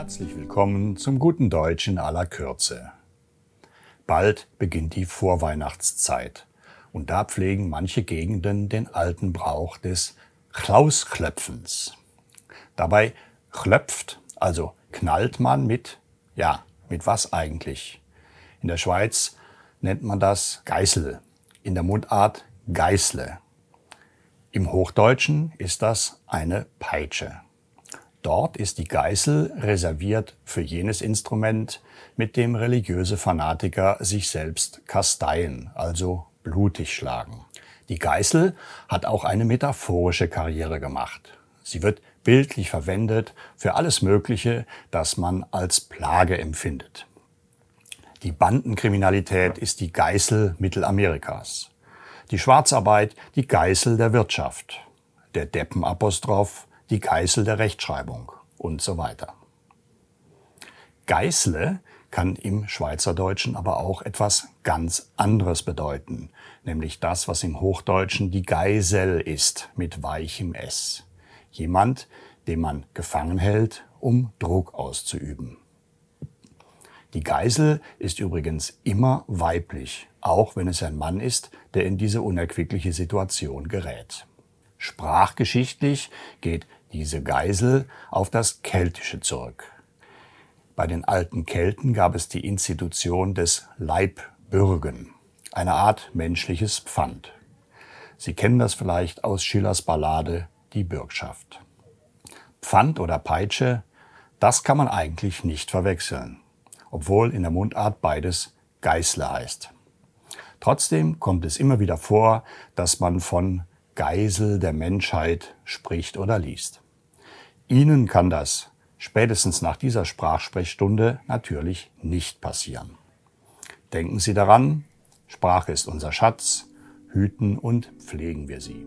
Herzlich willkommen zum guten Deutsch in aller Kürze. Bald beginnt die Vorweihnachtszeit und da pflegen manche Gegenden den alten Brauch des Klausklöpfens. Dabei klöpft, also knallt man mit, ja, mit was eigentlich? In der Schweiz nennt man das Geißel, in der Mundart Geißle. Im Hochdeutschen ist das eine Peitsche. Dort ist die Geißel reserviert für jenes Instrument, mit dem religiöse Fanatiker sich selbst kasteien, also blutig schlagen. Die Geißel hat auch eine metaphorische Karriere gemacht. Sie wird bildlich verwendet für alles Mögliche, das man als Plage empfindet. Die Bandenkriminalität ist die Geißel Mittelamerikas. Die Schwarzarbeit die Geißel der Wirtschaft. Der Deppenapostroph die Geißel der Rechtschreibung und so weiter. Geißle kann im Schweizerdeutschen aber auch etwas ganz anderes bedeuten, nämlich das, was im Hochdeutschen die Geisel ist mit weichem S. Jemand, den man gefangen hält, um Druck auszuüben. Die Geisel ist übrigens immer weiblich, auch wenn es ein Mann ist, der in diese unerquickliche Situation gerät. Sprachgeschichtlich geht diese Geisel auf das Keltische zurück. Bei den alten Kelten gab es die Institution des Leibbürgen, eine Art menschliches Pfand. Sie kennen das vielleicht aus Schillers Ballade Die Bürgschaft. Pfand oder Peitsche, das kann man eigentlich nicht verwechseln, obwohl in der Mundart beides Geißle heißt. Trotzdem kommt es immer wieder vor, dass man von Geisel der Menschheit spricht oder liest. Ihnen kann das spätestens nach dieser Sprachsprechstunde natürlich nicht passieren. Denken Sie daran, Sprache ist unser Schatz, hüten und pflegen wir sie.